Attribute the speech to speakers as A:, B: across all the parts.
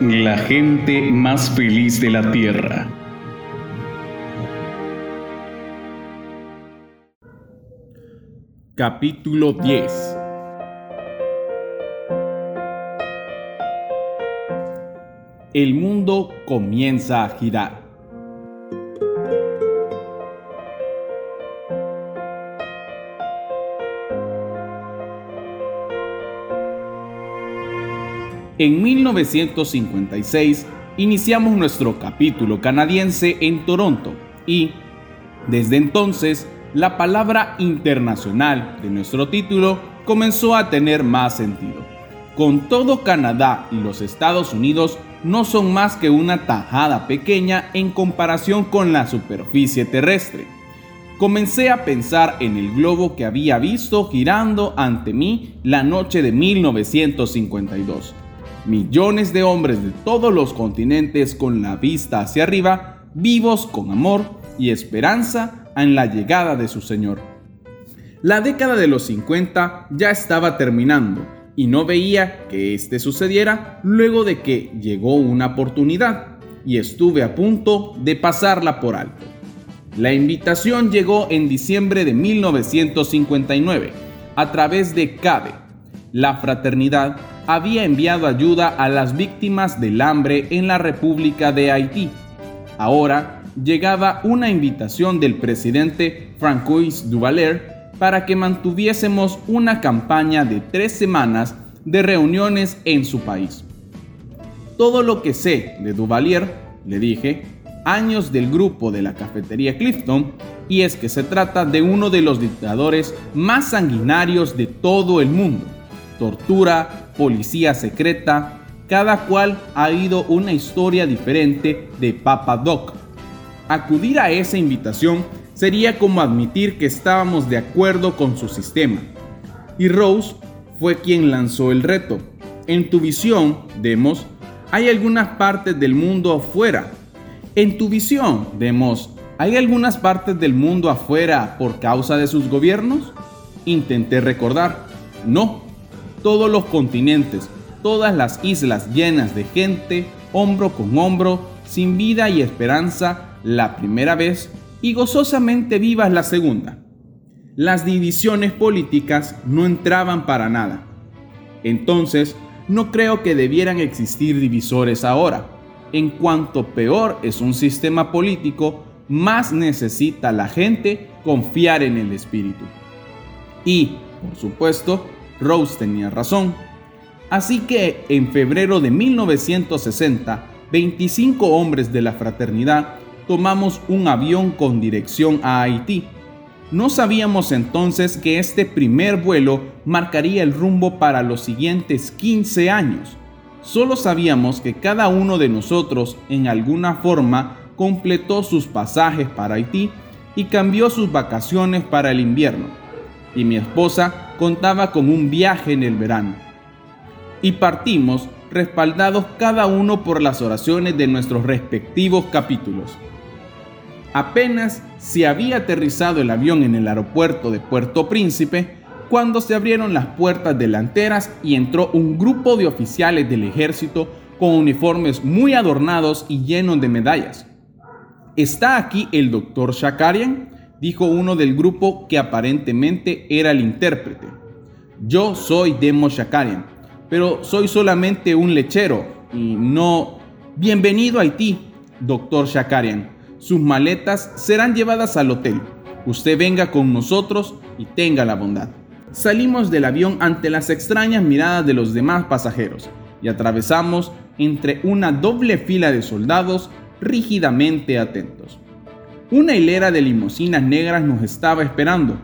A: la gente más feliz de la Tierra.
B: Capítulo 10 El mundo comienza a girar. En 1956 iniciamos nuestro capítulo canadiense en Toronto y, desde entonces, la palabra internacional de nuestro título comenzó a tener más sentido. Con todo Canadá y los Estados Unidos no son más que una tajada pequeña en comparación con la superficie terrestre. Comencé a pensar en el globo que había visto girando ante mí la noche de 1952 millones de hombres de todos los continentes con la vista hacia arriba, vivos con amor y esperanza en la llegada de su Señor. La década de los 50 ya estaba terminando y no veía que este sucediera luego de que llegó una oportunidad y estuve a punto de pasarla por alto. La invitación llegó en diciembre de 1959 a través de CABE, la fraternidad había enviado ayuda a las víctimas del hambre en la República de Haití. Ahora llegaba una invitación del presidente Francois Duvalier para que mantuviésemos una campaña de tres semanas de reuniones en su país. Todo lo que sé de Duvalier, le dije, años del grupo de la cafetería Clifton, y es que se trata de uno de los dictadores más sanguinarios de todo el mundo. Tortura, policía secreta, cada cual ha ido una historia diferente de Papa Doc. Acudir a esa invitación sería como admitir que estábamos de acuerdo con su sistema. Y Rose fue quien lanzó el reto. En tu visión, Demos, hay algunas partes del mundo afuera. En tu visión, Demos, ¿hay algunas partes del mundo afuera por causa de sus gobiernos? Intenté recordar. No, todos los continentes, todas las islas llenas de gente, hombro con hombro, sin vida y esperanza la primera vez y gozosamente vivas la segunda. Las divisiones políticas no entraban para nada. Entonces, no creo que debieran existir divisores ahora. En cuanto peor es un sistema político, más necesita la gente confiar en el espíritu. Y, por supuesto, Rose tenía razón. Así que en febrero de 1960, 25 hombres de la fraternidad tomamos un avión con dirección a Haití. No sabíamos entonces que este primer vuelo marcaría el rumbo para los siguientes 15 años. Solo sabíamos que cada uno de nosotros en alguna forma completó sus pasajes para Haití y cambió sus vacaciones para el invierno. Y mi esposa contaba con un viaje en el verano. Y partimos respaldados cada uno por las oraciones de nuestros respectivos capítulos. Apenas se había aterrizado el avión en el aeropuerto de Puerto Príncipe cuando se abrieron las puertas delanteras y entró un grupo de oficiales del ejército con uniformes muy adornados y llenos de medallas. ¿Está aquí el doctor Shakarian? Dijo uno del grupo que aparentemente era el intérprete. Yo soy Demo Shakarian, pero soy solamente un lechero y no... Bienvenido a Haití, doctor Shakarian. Sus maletas serán llevadas al hotel. Usted venga con nosotros y tenga la bondad. Salimos del avión ante las extrañas miradas de los demás pasajeros y atravesamos entre una doble fila de soldados rígidamente atentos. Una hilera de limusinas negras nos estaba esperando.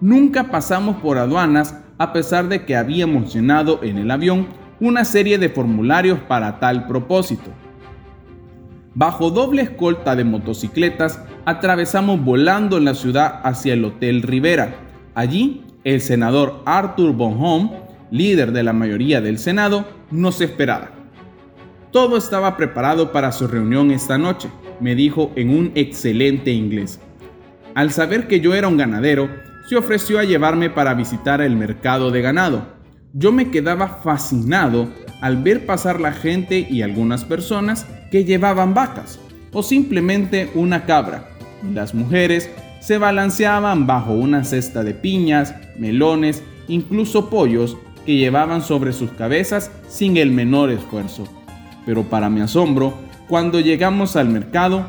B: Nunca pasamos por aduanas a pesar de que habíamos llenado en el avión una serie de formularios para tal propósito. Bajo doble escolta de motocicletas, atravesamos volando la ciudad hacia el Hotel Rivera. Allí, el senador Arthur Bonhomme, líder de la mayoría del Senado, nos esperaba. Todo estaba preparado para su reunión esta noche me dijo en un excelente inglés. Al saber que yo era un ganadero, se ofreció a llevarme para visitar el mercado de ganado. yo me quedaba fascinado al ver pasar la gente y algunas personas que llevaban vacas o simplemente una cabra. Las mujeres se balanceaban bajo una cesta de piñas, melones, incluso pollos que llevaban sobre sus cabezas sin el menor esfuerzo. Pero para mi asombro, cuando llegamos al mercado,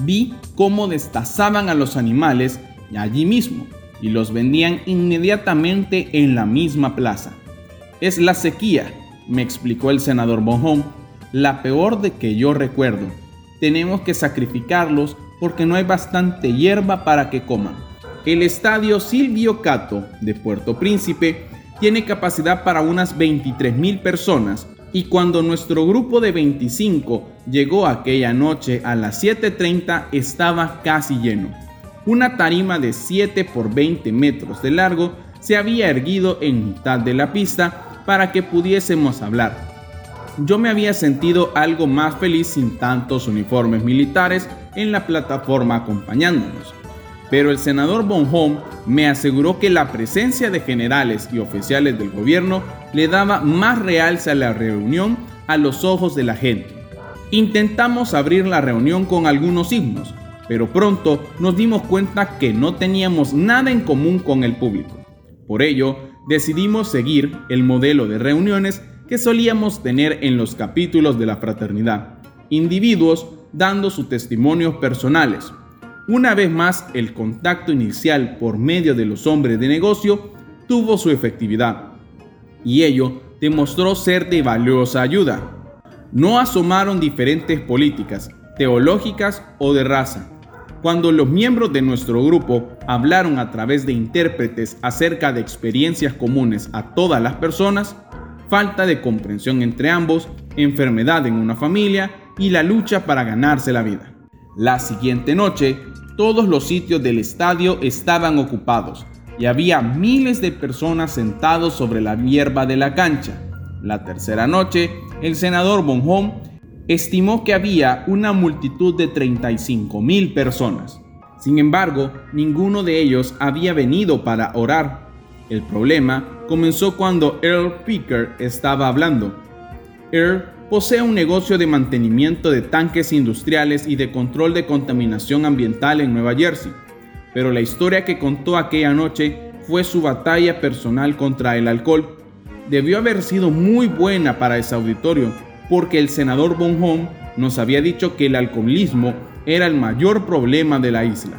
B: vi cómo destazaban a los animales allí mismo y los vendían inmediatamente en la misma plaza. Es la sequía, me explicó el senador Bonhomme, la peor de que yo recuerdo. Tenemos que sacrificarlos porque no hay bastante hierba para que coman. El estadio Silvio Cato de Puerto Príncipe tiene capacidad para unas 23 mil personas y cuando nuestro grupo de 25 llegó aquella noche a las 7.30 estaba casi lleno. Una tarima de 7 por 20 metros de largo se había erguido en mitad de la pista para que pudiésemos hablar. Yo me había sentido algo más feliz sin tantos uniformes militares en la plataforma acompañándonos pero el senador Bonhomme me aseguró que la presencia de generales y oficiales del gobierno le daba más realce a la reunión a los ojos de la gente. Intentamos abrir la reunión con algunos himnos, pero pronto nos dimos cuenta que no teníamos nada en común con el público. Por ello, decidimos seguir el modelo de reuniones que solíamos tener en los capítulos de la fraternidad, individuos dando sus testimonios personales, una vez más, el contacto inicial por medio de los hombres de negocio tuvo su efectividad, y ello demostró ser de valiosa ayuda. No asomaron diferentes políticas, teológicas o de raza. Cuando los miembros de nuestro grupo hablaron a través de intérpretes acerca de experiencias comunes a todas las personas, falta de comprensión entre ambos, enfermedad en una familia y la lucha para ganarse la vida. La siguiente noche, todos los sitios del estadio estaban ocupados y había miles de personas sentados sobre la hierba de la cancha. La tercera noche, el senador Bonhomme estimó que había una multitud de 35 mil personas. Sin embargo, ninguno de ellos había venido para orar. El problema comenzó cuando Earl Picker estaba hablando. Earl posee un negocio de mantenimiento de tanques industriales y de control de contaminación ambiental en Nueva Jersey, pero la historia que contó aquella noche fue su batalla personal contra el alcohol. Debió haber sido muy buena para ese auditorio, porque el senador Bonhomme nos había dicho que el alcoholismo era el mayor problema de la isla.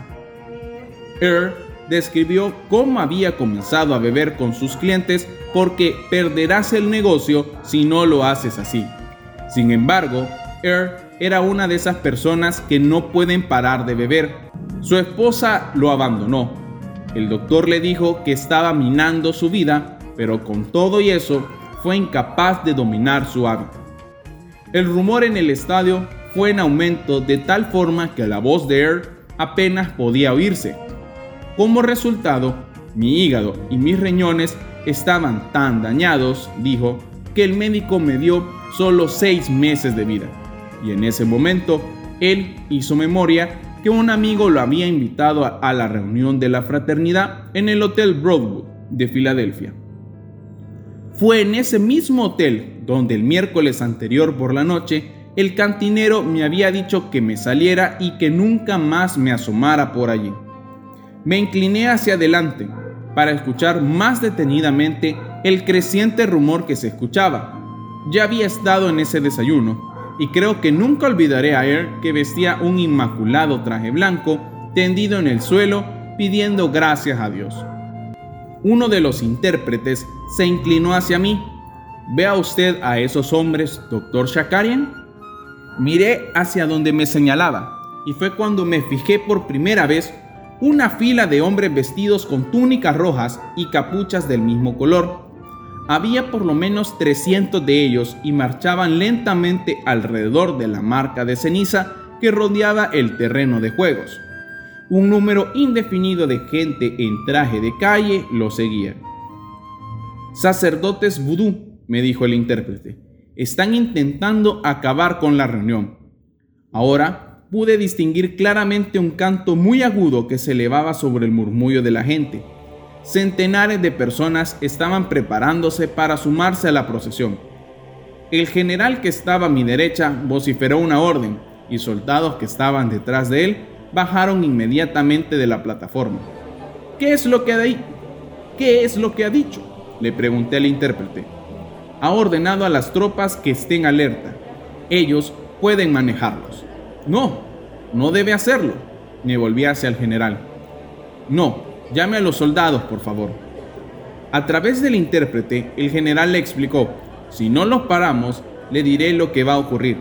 B: Earl describió cómo había comenzado a beber con sus clientes porque perderás el negocio si no lo haces así. Sin embargo, Earl era una de esas personas que no pueden parar de beber. Su esposa lo abandonó. El doctor le dijo que estaba minando su vida, pero con todo y eso fue incapaz de dominar su hábito. El rumor en el estadio fue en aumento de tal forma que la voz de Earl apenas podía oírse. Como resultado, mi hígado y mis riñones estaban tan dañados, dijo, que el médico me dio solo seis meses de vida. Y en ese momento, él hizo memoria que un amigo lo había invitado a, la reunión de la fraternidad en el Hotel Broadwood de Filadelfia. Fue en ese mismo hotel donde el miércoles anterior por la noche el cantinero me había dicho que me saliera y que nunca más me asomara por allí. Me incliné hacia adelante para escuchar más detenidamente el creciente rumor que se escuchaba, ya había estado en ese desayuno y creo que nunca olvidaré a Air que vestía un inmaculado traje blanco tendido en el suelo pidiendo gracias a Dios. Uno de los intérpretes se inclinó hacia mí. ¿Vea usted a esos hombres, doctor Shakarian? Miré hacia donde me señalaba y fue cuando me fijé por primera vez una fila de hombres vestidos con túnicas rojas y capuchas del mismo color. Había por lo menos 300 de ellos y marchaban lentamente alrededor de la marca de ceniza que rodeaba el terreno de juegos. Un número indefinido de gente en traje de calle lo seguía. Sacerdotes vudú, me dijo el intérprete, están intentando acabar con la reunión. Ahora pude distinguir claramente un canto muy agudo que se elevaba sobre el murmullo de la gente. Centenares de personas estaban preparándose para sumarse a la procesión. El general que estaba a mi derecha vociferó una orden y soldados que estaban detrás de él bajaron inmediatamente de la plataforma. ¿Qué es lo que ha, ¿Qué es lo que ha dicho? Le pregunté al intérprete. Ha ordenado a las tropas que estén alerta. Ellos pueden manejarlos. No, no debe hacerlo. Me volví hacia el general. No, llame a los soldados, por favor. A través del intérprete, el general le explicó, si no los paramos, le diré lo que va a ocurrir.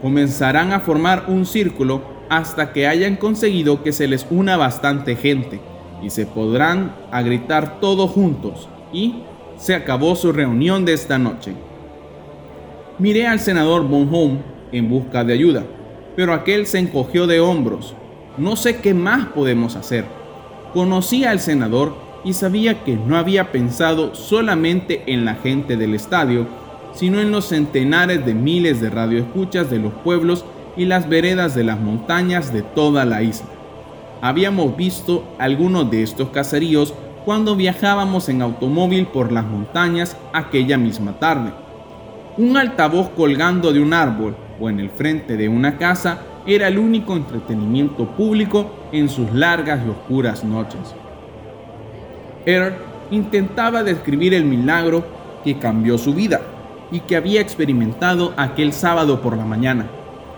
B: Comenzarán a formar un círculo hasta que hayan conseguido que se les una bastante gente y se podrán a gritar todos juntos y se acabó su reunión de esta noche. Miré al senador Bonhomme en busca de ayuda, pero aquel se encogió de hombros. No sé qué más podemos hacer. Conocía al senador y sabía que no había pensado solamente en la gente del estadio, sino en los centenares de miles de radioescuchas de los pueblos y las veredas de las montañas de toda la isla. Habíamos visto algunos de estos caseríos cuando viajábamos en automóvil por las montañas aquella misma tarde. Un altavoz colgando de un árbol o en el frente de una casa era el único entretenimiento público en sus largas y oscuras noches. Earl intentaba describir el milagro que cambió su vida y que había experimentado aquel sábado por la mañana,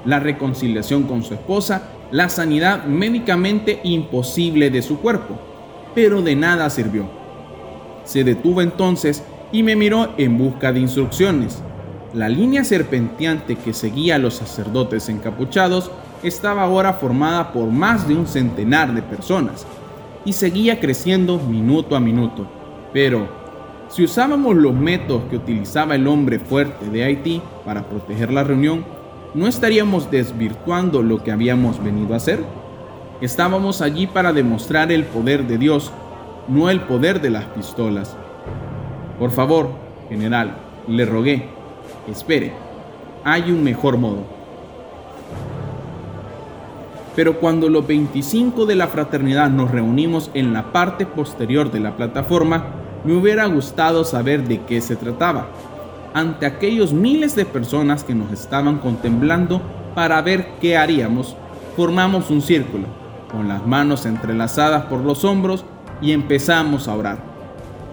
B: la reconciliación con su esposa, la sanidad médicamente imposible de su cuerpo, pero de nada sirvió. Se detuvo entonces y me miró en busca de instrucciones. La línea serpenteante que seguía a los sacerdotes encapuchados estaba ahora formada por más de un centenar de personas y seguía creciendo minuto a minuto. Pero, si usábamos los métodos que utilizaba el hombre fuerte de Haití para proteger la reunión, ¿no estaríamos desvirtuando lo que habíamos venido a hacer? Estábamos allí para demostrar el poder de Dios, no el poder de las pistolas. Por favor, general, le rogué, espere, hay un mejor modo. Pero cuando los 25 de la fraternidad nos reunimos en la parte posterior de la plataforma, me hubiera gustado saber de qué se trataba. Ante aquellos miles de personas que nos estaban contemplando para ver qué haríamos, formamos un círculo con las manos entrelazadas por los hombros y empezamos a orar.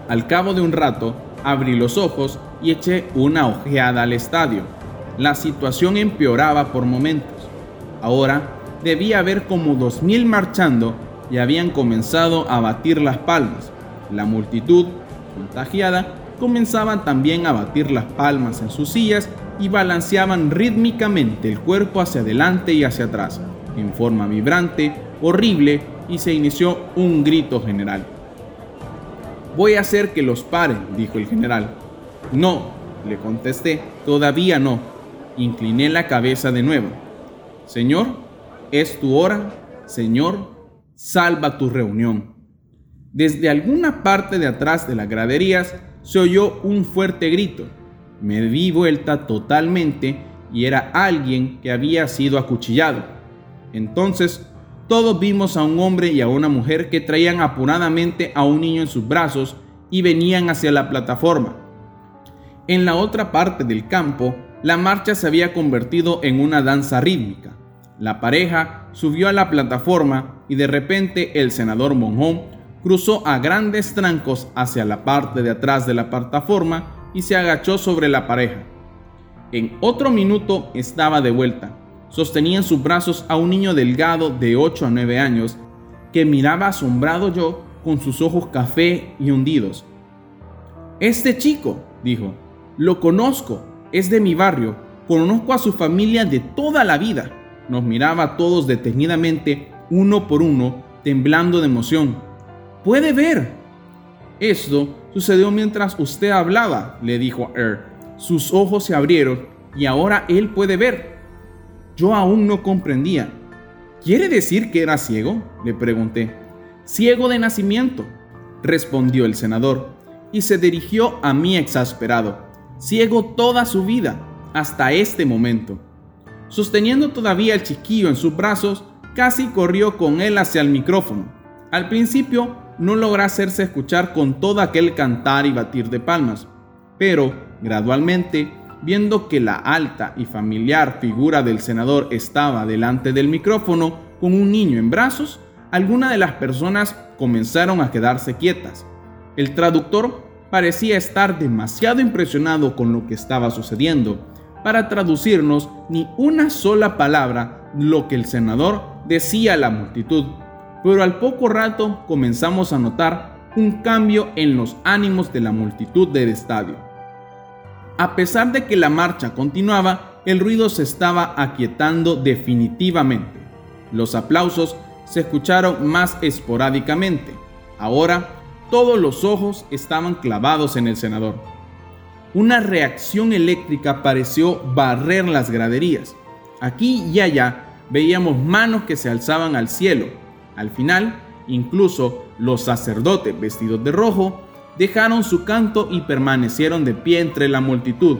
B: Al cabo de un rato, abrí los ojos y eché una ojeada al estadio. La situación empeoraba por momentos. Ahora debía haber como dos mil marchando y habían comenzado a batir las palmas. La multitud, contagiada, comenzaba también a batir las palmas en sus sillas y balanceaban rítmicamente el cuerpo hacia adelante y hacia atrás, en forma vibrante horrible y se inició un grito general. Voy a hacer que los paren, dijo el general. No, le contesté, todavía no. Incliné la cabeza de nuevo. Señor, es tu hora. Señor, salva tu reunión. Desde alguna parte de atrás de las graderías se oyó un fuerte grito. Me di vuelta totalmente y era alguien que había sido acuchillado. Entonces todos vimos a un hombre y a una mujer que traían apuradamente a un niño en sus brazos y venían hacia la plataforma. En la otra parte del campo, la marcha se había convertido en una danza rítmica. La pareja subió a la plataforma y de repente el senador Monjón cruzó a grandes trancos hacia la parte de atrás de la plataforma y se agachó sobre la pareja. En otro minuto estaba de vuelta sostenía en sus brazos a un niño delgado de 8 a 9 años que miraba asombrado yo con sus ojos café y hundidos. Este chico, dijo, lo conozco, es de mi barrio, conozco a su familia de toda la vida. Nos miraba todos detenidamente, uno por uno, temblando de emoción. Puede ver. Esto sucedió mientras usted hablaba, le dijo a Er. Sus ojos se abrieron y ahora él puede ver. Yo aún no comprendía. ¿Quiere decir que era ciego? Le pregunté. Ciego de nacimiento, respondió el senador, y se dirigió a mí exasperado. Ciego toda su vida, hasta este momento. Sosteniendo todavía el chiquillo en sus brazos, casi corrió con él hacia el micrófono. Al principio no logra hacerse escuchar con todo aquel cantar y batir de palmas, pero gradualmente, viendo que la alta y familiar figura del senador estaba delante del micrófono con un niño en brazos, algunas de las personas comenzaron a quedarse quietas. El traductor parecía estar demasiado impresionado con lo que estaba sucediendo para traducirnos ni una sola palabra lo que el senador decía a la multitud. Pero al poco rato comenzamos a notar un cambio en los ánimos de la multitud del estadio. A pesar de que la marcha continuaba, el ruido se estaba aquietando definitivamente. Los aplausos se escucharon más esporádicamente. Ahora todos los ojos estaban clavados en el senador. Una reacción eléctrica pareció barrer las graderías. Aquí y allá veíamos manos que se alzaban al cielo. Al final, incluso los sacerdotes vestidos de rojo dejaron su canto y permanecieron de pie entre la multitud,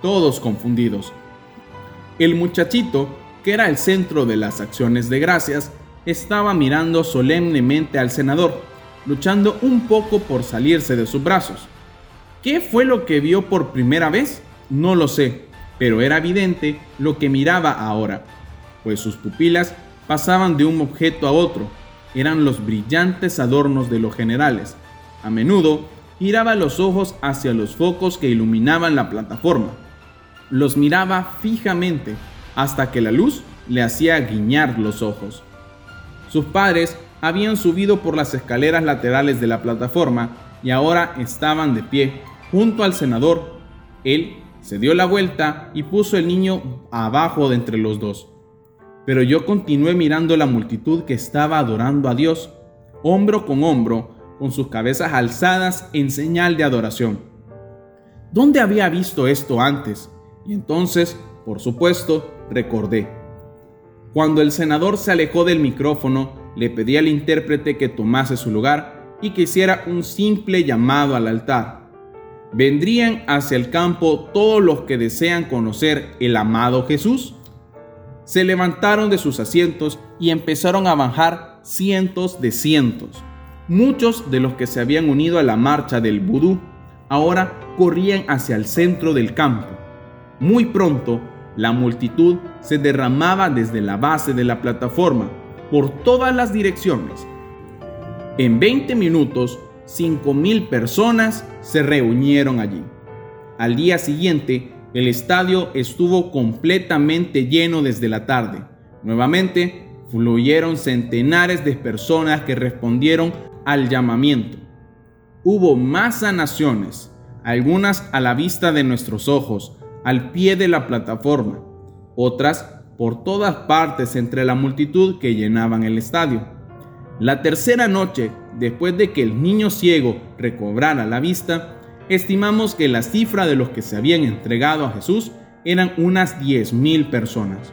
B: todos confundidos. El muchachito, que era el centro de las acciones de gracias, estaba mirando solemnemente al senador, luchando un poco por salirse de sus brazos. ¿Qué fue lo que vio por primera vez? No lo sé, pero era evidente lo que miraba ahora, pues sus pupilas pasaban de un objeto a otro, eran los brillantes adornos de los generales. A menudo giraba los ojos hacia los focos que iluminaban la plataforma. Los miraba fijamente hasta que la luz le hacía guiñar los ojos. Sus padres habían subido por las escaleras laterales de la plataforma y ahora estaban de pie junto al senador. Él se dio la vuelta y puso el niño abajo de entre los dos. Pero yo continué mirando la multitud que estaba adorando a Dios, hombro con hombro, con sus cabezas alzadas en señal de adoración. ¿Dónde había visto esto antes? Y entonces, por supuesto, recordé. Cuando el senador se alejó del micrófono, le pedí al intérprete que tomase su lugar y que hiciera un simple llamado al altar. ¿Vendrían hacia el campo todos los que desean conocer el amado Jesús? Se levantaron de sus asientos y empezaron a bajar cientos de cientos. Muchos de los que se habían unido a la marcha del vudú ahora corrían hacia el centro del campo. Muy pronto la multitud se derramaba desde la base de la plataforma por todas las direcciones. En 20 minutos, 5.000 personas se reunieron allí. Al día siguiente, el estadio estuvo completamente lleno desde la tarde. Nuevamente, fluyeron centenares de personas que respondieron al llamamiento. Hubo más sanaciones, algunas a la vista de nuestros ojos, al pie de la plataforma, otras por todas partes entre la multitud que llenaban el estadio. La tercera noche, después de que el niño ciego recobrara la vista, estimamos que la cifra de los que se habían entregado a Jesús eran unas 10.000 personas.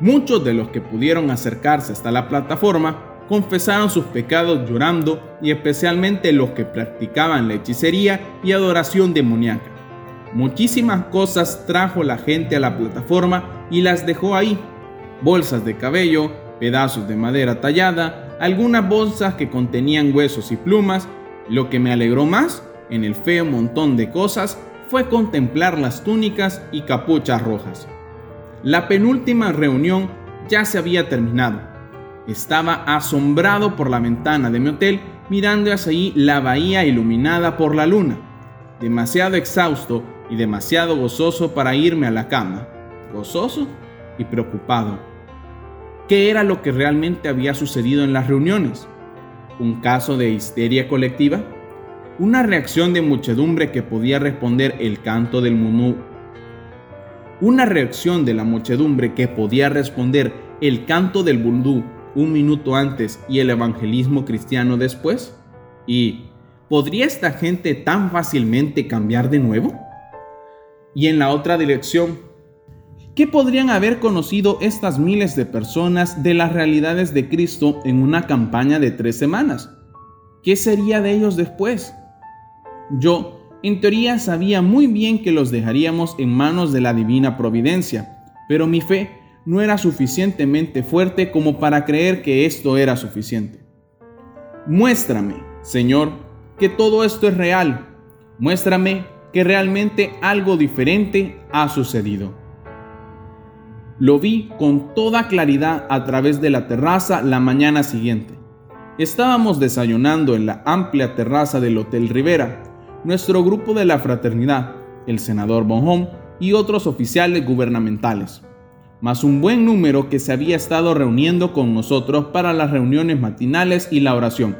B: Muchos de los que pudieron acercarse hasta la plataforma confesaron sus pecados llorando y especialmente los que practicaban la hechicería y adoración demoníaca. Muchísimas cosas trajo la gente a la plataforma y las dejó ahí. Bolsas de cabello, pedazos de madera tallada, algunas bolsas que contenían huesos y plumas. Lo que me alegró más en el feo montón de cosas fue contemplar las túnicas y capuchas rojas. La penúltima reunión ya se había terminado. Estaba asombrado por la ventana de mi hotel mirando hacia allí la bahía iluminada por la luna. Demasiado exhausto y demasiado gozoso para irme a la cama, gozoso y preocupado. ¿Qué era lo que realmente había sucedido en las reuniones? ¿Un caso de histeria colectiva? ¿Una reacción de muchedumbre que podía responder el canto del munú? ¿Una reacción de la muchedumbre que podía responder el canto del bundú un minuto antes y el evangelismo cristiano después? ¿Y podría esta gente tan fácilmente cambiar de nuevo? y en la otra dirección. ¿Qué podrían haber conocido estas miles de personas de las realidades de Cristo en una campaña de tres semanas? ¿Qué sería de ellos después? Yo, en teoría, sabía muy bien que los dejaríamos en manos de la divina providencia, pero mi fe no era suficientemente fuerte como para creer que esto era suficiente. Muéstrame, Señor, que todo esto es real. Muéstrame que realmente algo diferente ha sucedido. Lo vi con toda claridad a través de la terraza la mañana siguiente. Estábamos desayunando en la amplia terraza del Hotel Rivera, nuestro grupo de la fraternidad, el senador Bonhomme y otros oficiales gubernamentales, más un buen número que se había estado reuniendo con nosotros para las reuniones matinales y la oración.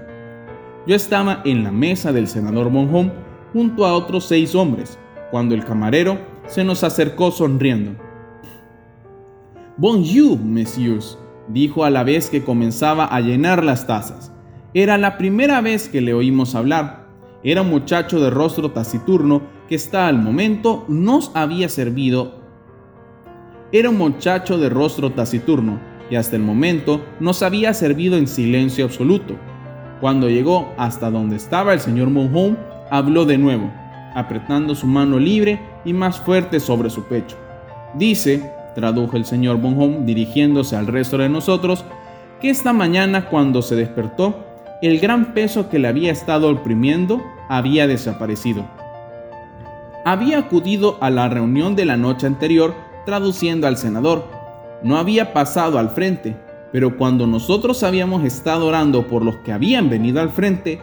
B: Yo estaba en la mesa del senador Bonhomme junto a otros seis hombres, cuando el camarero se nos acercó sonriendo. Bonjour, messieurs, dijo a la vez que comenzaba a llenar las tazas. Era la primera vez que le oímos hablar. Era un muchacho de rostro taciturno que hasta al momento nos había servido. Era un muchacho de rostro taciturno y hasta el momento nos había servido en silencio absoluto. Cuando llegó hasta donde estaba el señor Monhome, habló de nuevo, apretando su mano libre y más fuerte sobre su pecho. Dice, tradujo el señor Bonhomme dirigiéndose al resto de nosotros, que esta mañana cuando se despertó, el gran peso que le había estado oprimiendo había desaparecido. Había acudido a la reunión de la noche anterior traduciendo al senador. No había pasado al frente, pero cuando nosotros habíamos estado orando por los que habían venido al frente,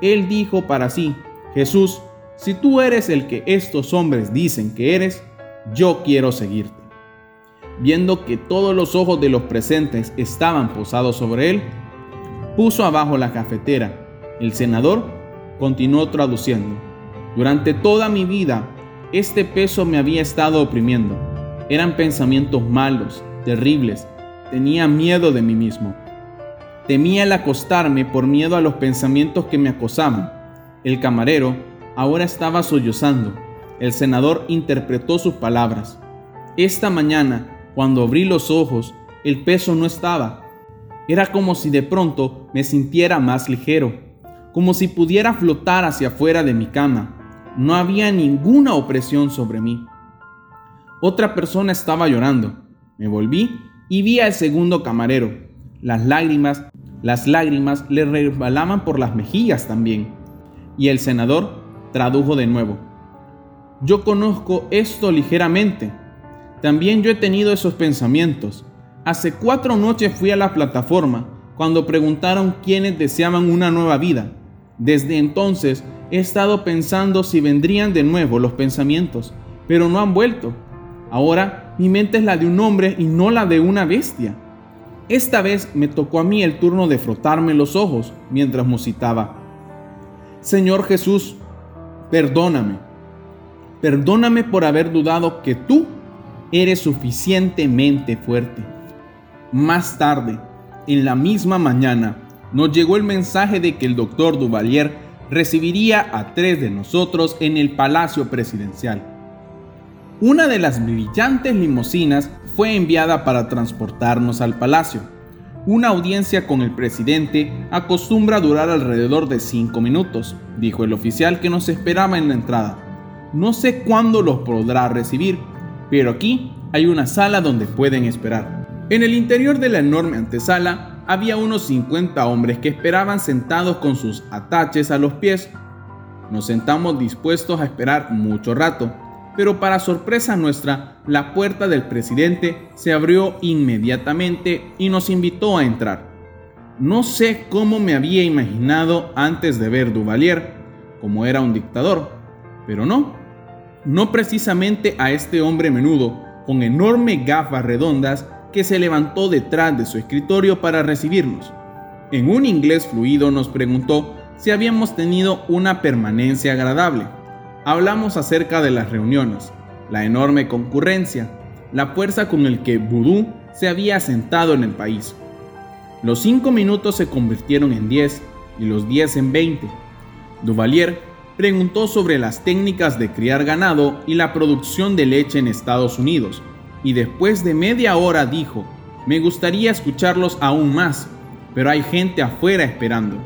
B: él dijo para sí, Jesús, si tú eres el que estos hombres dicen que eres, yo quiero seguirte. Viendo que todos los ojos de los presentes estaban posados sobre él, puso abajo la cafetera. El senador continuó traduciendo. Durante toda mi vida, este peso me había estado oprimiendo. Eran pensamientos malos, terribles. Tenía miedo de mí mismo. Temía el acostarme por miedo a los pensamientos que me acosaban. El camarero ahora estaba sollozando. El senador interpretó sus palabras. Esta mañana cuando abrí los ojos, el peso no estaba. Era como si de pronto me sintiera más ligero, como si pudiera flotar hacia afuera de mi cama. No había ninguna opresión sobre mí. Otra persona estaba llorando. Me volví y vi al segundo camarero. Las lágrimas, las lágrimas le resbalaban por las mejillas también. Y el senador tradujo de nuevo. Yo conozco esto ligeramente, también yo he tenido esos pensamientos. Hace cuatro noches fui a la plataforma cuando preguntaron quiénes deseaban una nueva vida. Desde entonces he estado pensando si vendrían de nuevo los pensamientos, pero no han vuelto. Ahora mi mente es la de un hombre y no la de una bestia. Esta vez me tocó a mí el turno de frotarme los ojos mientras musitaba. Señor Jesús, perdóname. Perdóname por haber dudado que tú eres suficientemente fuerte. Más tarde, en la misma mañana, nos llegó el mensaje de que el doctor Duvalier recibiría a tres de nosotros en el Palacio Presidencial. Una de las brillantes limusinas fue enviada para transportarnos al palacio. Una audiencia con el presidente acostumbra durar alrededor de cinco minutos, dijo el oficial que nos esperaba en la entrada. No sé cuándo los podrá recibir, pero aquí hay una sala donde pueden esperar. En el interior de la enorme antesala había unos 50 hombres que esperaban sentados con sus ataches a los pies. Nos sentamos dispuestos a esperar mucho rato, pero para sorpresa nuestra, la puerta del presidente se abrió inmediatamente y nos invitó a entrar. No sé cómo me había imaginado antes de ver Duvalier, como era un dictador, pero no, no precisamente a este hombre menudo, con enormes gafas redondas, que se levantó detrás de su escritorio para recibirnos. En un inglés fluido nos preguntó si habíamos tenido una permanencia agradable. Hablamos acerca de las reuniones, la enorme concurrencia, la fuerza con el que Vudú se había asentado en el país. Los cinco minutos se convirtieron en diez y los diez en veinte. Duvalier preguntó sobre las técnicas de criar ganado y la producción de leche en Estados Unidos, y después de media hora dijo, me gustaría escucharlos aún más, pero hay gente afuera esperando.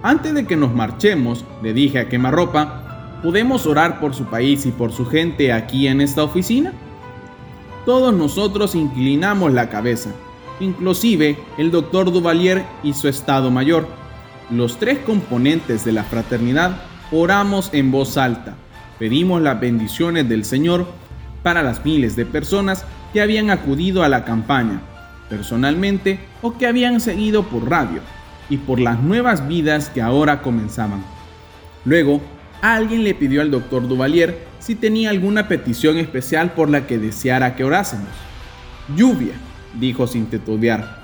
B: Antes de que nos marchemos, le dije a Quemarropa, ¿podemos orar por su país y por su gente aquí en esta oficina? Todos nosotros inclinamos la cabeza, inclusive el doctor Duvalier y su estado mayor. Los tres componentes de la fraternidad oramos en voz alta, pedimos las bendiciones del Señor para las miles de personas que habían acudido a la campaña, personalmente o que habían seguido por radio, y por las nuevas vidas que ahora comenzaban. Luego, alguien le pidió al doctor Duvalier si tenía alguna petición especial por la que deseara que orásemos. Lluvia, dijo sin titubear.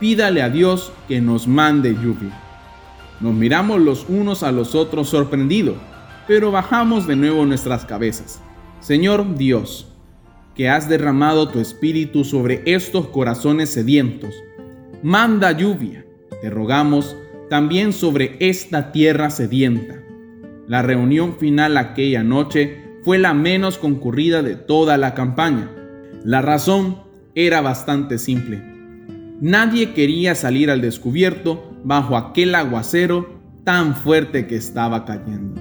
B: Pídale a Dios que nos mande lluvia. Nos miramos los unos a los otros sorprendidos, pero bajamos de nuevo nuestras cabezas. Señor Dios, que has derramado tu espíritu sobre estos corazones sedientos, manda lluvia, te rogamos, también sobre esta tierra sedienta. La reunión final aquella noche fue la menos concurrida de toda la campaña. La razón era bastante simple. Nadie quería salir al descubierto bajo aquel aguacero tan fuerte que estaba cayendo.